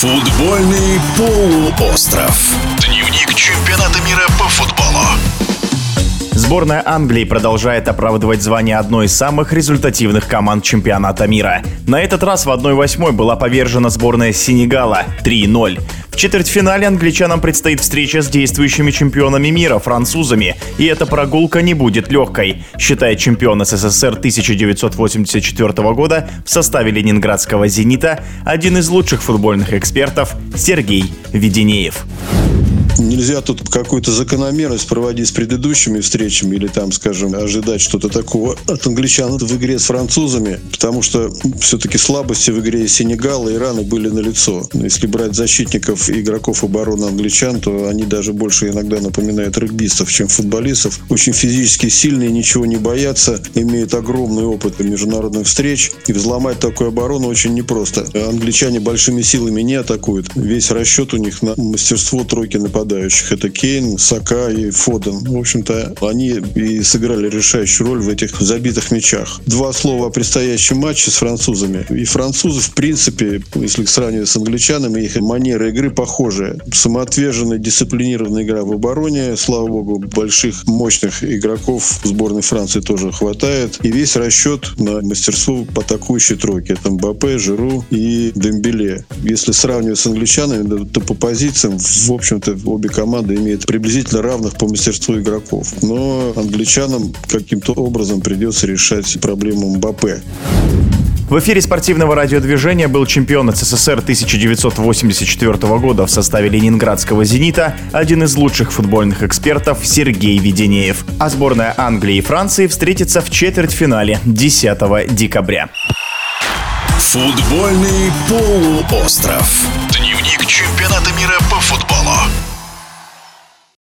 Футбольный полуостров. Дневник чемпионата мира по футболу. Сборная Англии продолжает оправдывать звание одной из самых результативных команд чемпионата мира. На этот раз в 1-8 была повержена сборная Сенегала 3-0. Четвертьфинале англичанам предстоит встреча с действующими чемпионами мира, французами, и эта прогулка не будет легкой, считает чемпион СССР 1984 года в составе ленинградского «Зенита» один из лучших футбольных экспертов Сергей Веденеев нельзя тут какую-то закономерность проводить с предыдущими встречами или там, скажем, ожидать что-то такого от англичан в игре с французами, потому что все-таки слабости в игре Сенегала и Ирана были налицо. Если брать защитников и игроков обороны англичан, то они даже больше иногда напоминают регбистов, чем футболистов. Очень физически сильные, ничего не боятся, имеют огромный опыт международных встреч. И взломать такую оборону очень непросто. Англичане большими силами не атакуют. Весь расчет у них на мастерство тройки нападения нападающих. Это Кейн, Сака и Фоден. В общем-то, они и сыграли решающую роль в этих забитых мячах. Два слова о предстоящем матче с французами. И французы, в принципе, если сравнивать с англичанами, их манера игры похожая. Самоотверженная, дисциплинированная игра в обороне. Слава богу, больших, мощных игроков сборной Франции тоже хватает. И весь расчет на мастерство по атакующей тройке. Это Мбаппе, Жиру и Дембеле. Если сравнивать с англичанами, то по позициям, в общем-то, обе команды имеют приблизительно равных по мастерству игроков. Но англичанам каким-то образом придется решать проблему Мбаппе. В эфире спортивного радиодвижения был чемпион СССР 1984 года в составе ленинградского «Зенита», один из лучших футбольных экспертов Сергей Веденеев. А сборная Англии и Франции встретится в четвертьфинале 10 декабря. Футбольный полуостров.